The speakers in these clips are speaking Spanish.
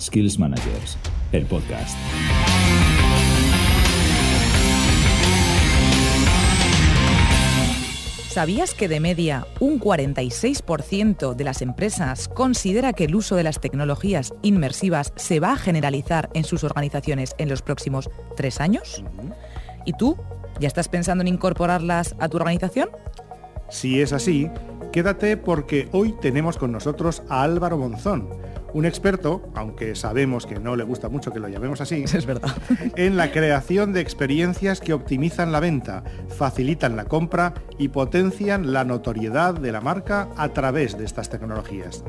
Skills Managers, el podcast. ¿Sabías que de media un 46% de las empresas considera que el uso de las tecnologías inmersivas se va a generalizar en sus organizaciones en los próximos tres años? ¿Y tú? ¿Ya estás pensando en incorporarlas a tu organización? Si es así, quédate porque hoy tenemos con nosotros a Álvaro Monzón un experto, aunque sabemos que no le gusta mucho que lo llamemos así, es verdad, en la creación de experiencias que optimizan la venta, facilitan la compra y potencian la notoriedad de la marca a través de estas tecnologías.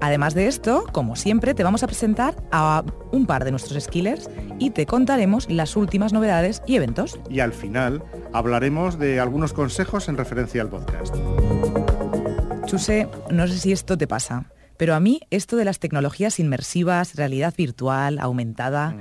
Además de esto, como siempre, te vamos a presentar a un par de nuestros skillers y te contaremos las últimas novedades y eventos. Y al final hablaremos de algunos consejos en referencia al podcast. Chuse, no sé si esto te pasa pero a mí esto de las tecnologías inmersivas, realidad virtual, aumentada,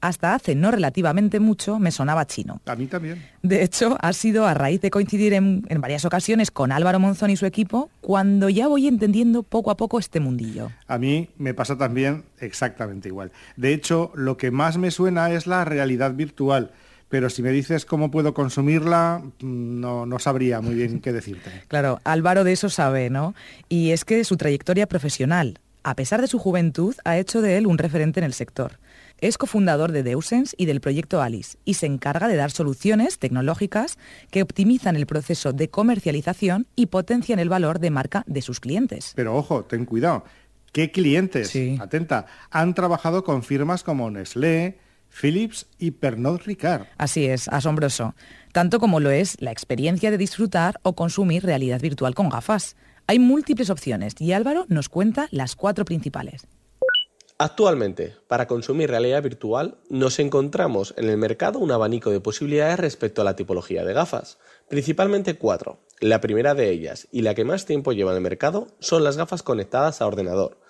hasta hace no relativamente mucho me sonaba chino. A mí también. De hecho, ha sido a raíz de coincidir en, en varias ocasiones con Álvaro Monzón y su equipo cuando ya voy entendiendo poco a poco este mundillo. A mí me pasa también exactamente igual. De hecho, lo que más me suena es la realidad virtual pero si me dices cómo puedo consumirla, no, no sabría muy bien qué decirte. Claro, Álvaro de eso sabe, ¿no? Y es que su trayectoria profesional, a pesar de su juventud, ha hecho de él un referente en el sector. Es cofundador de Deusens y del proyecto Alice y se encarga de dar soluciones tecnológicas que optimizan el proceso de comercialización y potencian el valor de marca de sus clientes. Pero ojo, ten cuidado. ¿Qué clientes? Atenta. Han trabajado con firmas como Nestlé, Philips y Pernod Ricard. Así es, asombroso. Tanto como lo es la experiencia de disfrutar o consumir realidad virtual con gafas. Hay múltiples opciones y Álvaro nos cuenta las cuatro principales. Actualmente, para consumir realidad virtual, nos encontramos en el mercado un abanico de posibilidades respecto a la tipología de gafas, principalmente cuatro. La primera de ellas, y la que más tiempo lleva en el mercado, son las gafas conectadas a ordenador,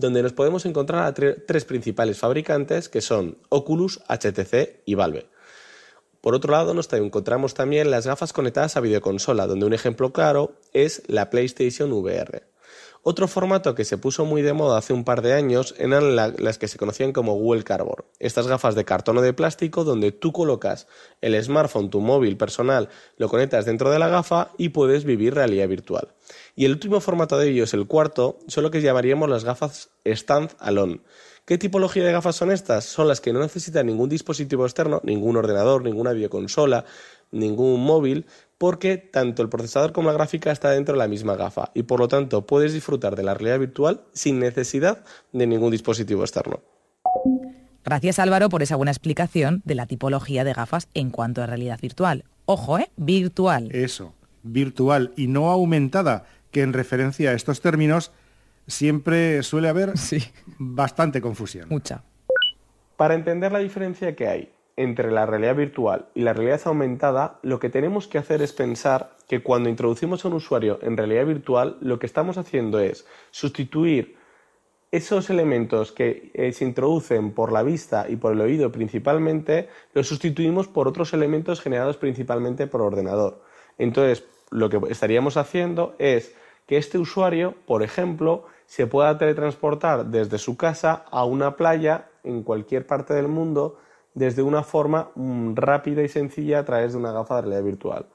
donde nos podemos encontrar a tres principales fabricantes que son Oculus, HTC y Valve. Por otro lado, nos encontramos también las gafas conectadas a videoconsola, donde un ejemplo claro es la PlayStation VR. Otro formato que se puso muy de moda hace un par de años eran las que se conocían como Google Cardboard. Estas gafas de cartón o de plástico donde tú colocas el smartphone, tu móvil personal, lo conectas dentro de la gafa y puedes vivir realidad virtual. Y el último formato de ellos, el cuarto, son lo que llamaríamos las gafas stand alone. ¿Qué tipología de gafas son estas? Son las que no necesitan ningún dispositivo externo, ningún ordenador, ninguna videoconsola, ningún móvil, porque tanto el procesador como la gráfica está dentro de la misma gafa y por lo tanto puedes disfrutar de la realidad virtual sin necesidad de ningún dispositivo externo. Gracias Álvaro por esa buena explicación de la tipología de gafas en cuanto a realidad virtual. Ojo, ¿eh? Virtual. Eso, virtual y no aumentada, que en referencia a estos términos siempre suele haber bastante confusión. Mucha. Para entender la diferencia que hay entre la realidad virtual y la realidad aumentada, lo que tenemos que hacer es pensar que cuando introducimos a un usuario en realidad virtual, lo que estamos haciendo es sustituir esos elementos que eh, se introducen por la vista y por el oído principalmente, los sustituimos por otros elementos generados principalmente por ordenador. Entonces, lo que estaríamos haciendo es que este usuario, por ejemplo, se pueda teletransportar desde su casa a una playa en cualquier parte del mundo desde una forma mm, rápida y sencilla a través de una gafa de realidad virtual.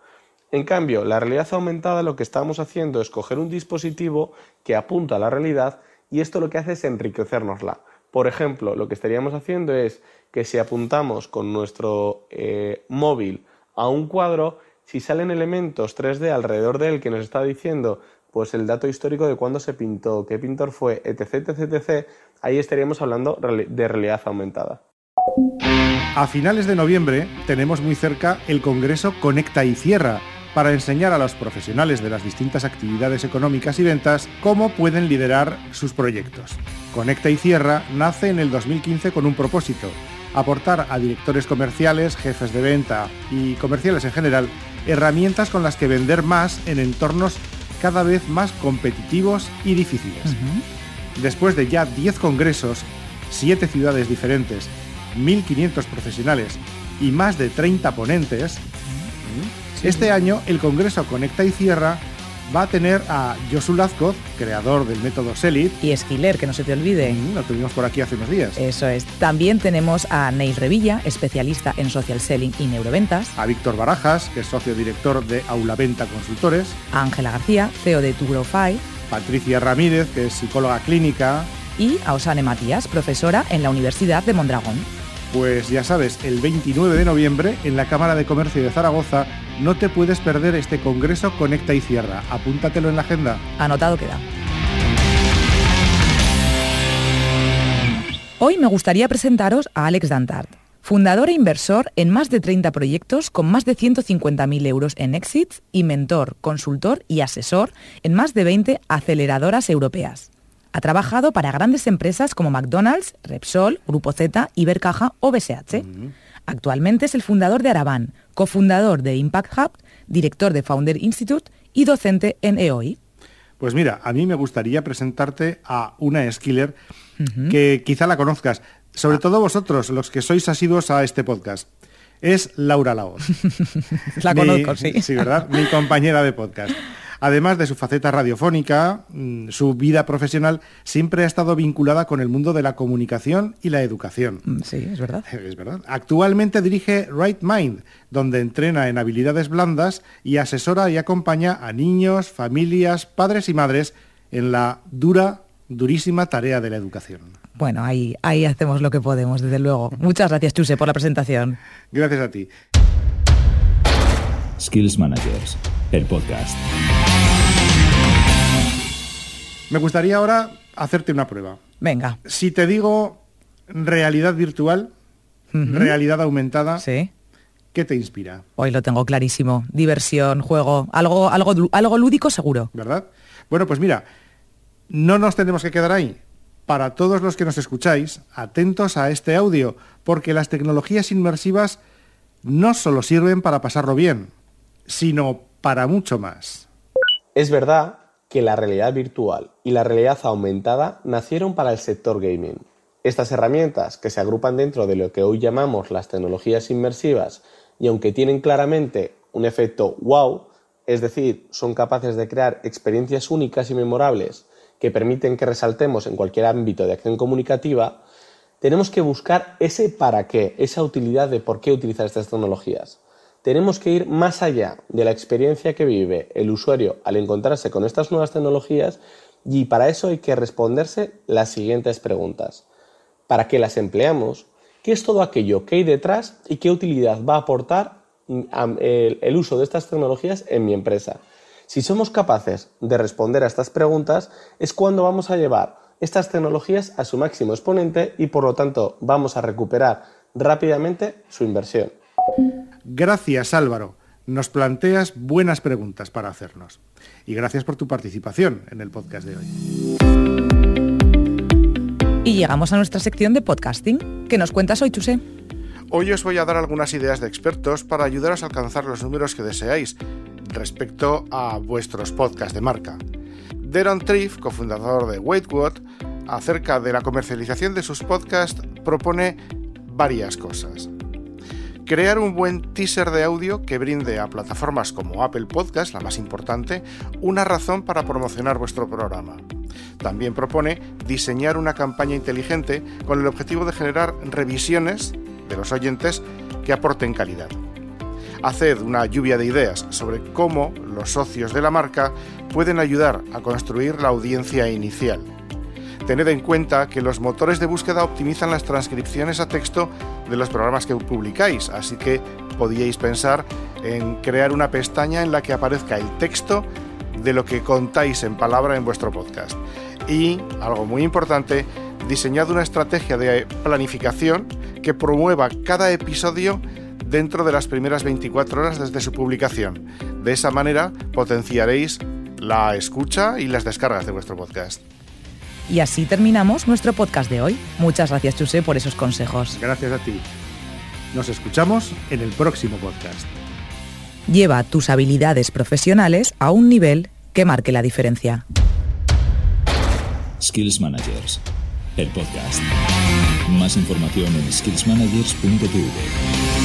En cambio, la realidad aumentada lo que estamos haciendo es coger un dispositivo que apunta a la realidad y esto lo que hace es enriquecernosla. Por ejemplo, lo que estaríamos haciendo es que si apuntamos con nuestro eh, móvil a un cuadro, si salen elementos 3D alrededor de él que nos está diciendo pues el dato histórico de cuándo se pintó, qué pintor fue, etc, etc, etc, ahí estaríamos hablando de realidad aumentada. A finales de noviembre tenemos muy cerca el Congreso Conecta y Cierra para enseñar a los profesionales de las distintas actividades económicas y ventas cómo pueden liderar sus proyectos. Conecta y Cierra nace en el 2015 con un propósito, aportar a directores comerciales, jefes de venta y comerciales en general herramientas con las que vender más en entornos cada vez más competitivos y difíciles. Después de ya 10 congresos, 7 ciudades diferentes 1.500 profesionales y más de 30 ponentes, este año el Congreso Conecta y Cierra va a tener a Josu Lazcoz, creador del método Selit. Y Skiller, que no se te olvide. Mm, lo tuvimos por aquí hace unos días. Eso es. También tenemos a Neil Revilla, especialista en social selling y neuroventas. A Víctor Barajas, que es socio director de Aula Venta Consultores. A Ángela García, CEO de Tugrowfy. Patricia Ramírez, que es psicóloga clínica. Y a Osane Matías, profesora en la Universidad de Mondragón. Pues ya sabes, el 29 de noviembre en la Cámara de Comercio de Zaragoza no te puedes perder este Congreso Conecta y Cierra. Apúntatelo en la agenda. Anotado queda. Hoy me gustaría presentaros a Alex Dantart, fundador e inversor en más de 30 proyectos con más de 150.000 euros en exits y mentor, consultor y asesor en más de 20 aceleradoras europeas. Ha trabajado para grandes empresas como McDonald's, Repsol, Grupo Z, Ibercaja o BSH. Actualmente es el fundador de Araban, cofundador de Impact Hub, director de Founder Institute y docente en EOI. Pues mira, a mí me gustaría presentarte a una skiller que quizá la conozcas, sobre ah. todo vosotros, los que sois asiduos a este podcast. Es Laura Laos. la conozco, sí. Sí, ¿verdad? Mi compañera de podcast. Además de su faceta radiofónica, mm, su vida profesional siempre ha estado vinculada con el mundo de la comunicación y la educación. Mm, sí, es verdad. Es verdad. Actualmente dirige Right Mind, donde entrena en habilidades blandas y asesora y acompaña a niños, familias, padres y madres en la dura, durísima tarea de la educación. Bueno, ahí, ahí hacemos lo que podemos, desde luego. Muchas gracias, Chuse, por la presentación. Gracias a ti. Skills Managers, el podcast. Me gustaría ahora hacerte una prueba. Venga. Si te digo realidad virtual, realidad aumentada, ¿Sí? ¿qué te inspira? Hoy lo tengo clarísimo. Diversión, juego, algo, algo, algo lúdico seguro. ¿Verdad? Bueno, pues mira, no nos tenemos que quedar ahí. Para todos los que nos escucháis, atentos a este audio, porque las tecnologías inmersivas no solo sirven para pasarlo bien, sino para mucho más. Es verdad que la realidad virtual y la realidad aumentada nacieron para el sector gaming. Estas herramientas, que se agrupan dentro de lo que hoy llamamos las tecnologías inmersivas, y aunque tienen claramente un efecto wow, es decir, son capaces de crear experiencias únicas y memorables que permiten que resaltemos en cualquier ámbito de acción comunicativa, tenemos que buscar ese para qué, esa utilidad de por qué utilizar estas tecnologías tenemos que ir más allá de la experiencia que vive el usuario al encontrarse con estas nuevas tecnologías y para eso hay que responderse las siguientes preguntas. ¿Para qué las empleamos? ¿Qué es todo aquello que hay detrás y qué utilidad va a aportar mm, el uso de estas tecnologías en mi empresa? Si somos capaces de responder a estas preguntas es cuando vamos a llevar estas tecnologías a su máximo exponente y por lo tanto vamos a recuperar rápidamente su inversión. Gracias Álvaro, nos planteas buenas preguntas para hacernos. Y gracias por tu participación en el podcast de hoy. Y llegamos a nuestra sección de podcasting. ¿Qué nos cuentas hoy, Chuse? Hoy os voy a dar algunas ideas de expertos para ayudaros a alcanzar los números que deseáis respecto a vuestros podcasts de marca. Deron Triff, cofundador de WaitWhat, acerca de la comercialización de sus podcasts, propone varias cosas. Crear un buen teaser de audio que brinde a plataformas como Apple Podcast, la más importante, una razón para promocionar vuestro programa. También propone diseñar una campaña inteligente con el objetivo de generar revisiones de los oyentes que aporten calidad. Haced una lluvia de ideas sobre cómo los socios de la marca pueden ayudar a construir la audiencia inicial Tened en cuenta que los motores de búsqueda optimizan las transcripciones a texto de los programas que publicáis, así que podíais pensar en crear una pestaña en la que aparezca el texto de lo que contáis en palabra en vuestro podcast. Y, algo muy importante, diseñad una estrategia de planificación que promueva cada episodio dentro de las primeras 24 horas desde su publicación. De esa manera potenciaréis la escucha y las descargas de vuestro podcast. Y así terminamos nuestro podcast de hoy. Muchas gracias, Chuse, por esos consejos. Gracias a ti. Nos escuchamos en el próximo podcast. Lleva tus habilidades profesionales a un nivel que marque la diferencia. Skills Managers, el podcast. Más información en skillsmanagers.tv.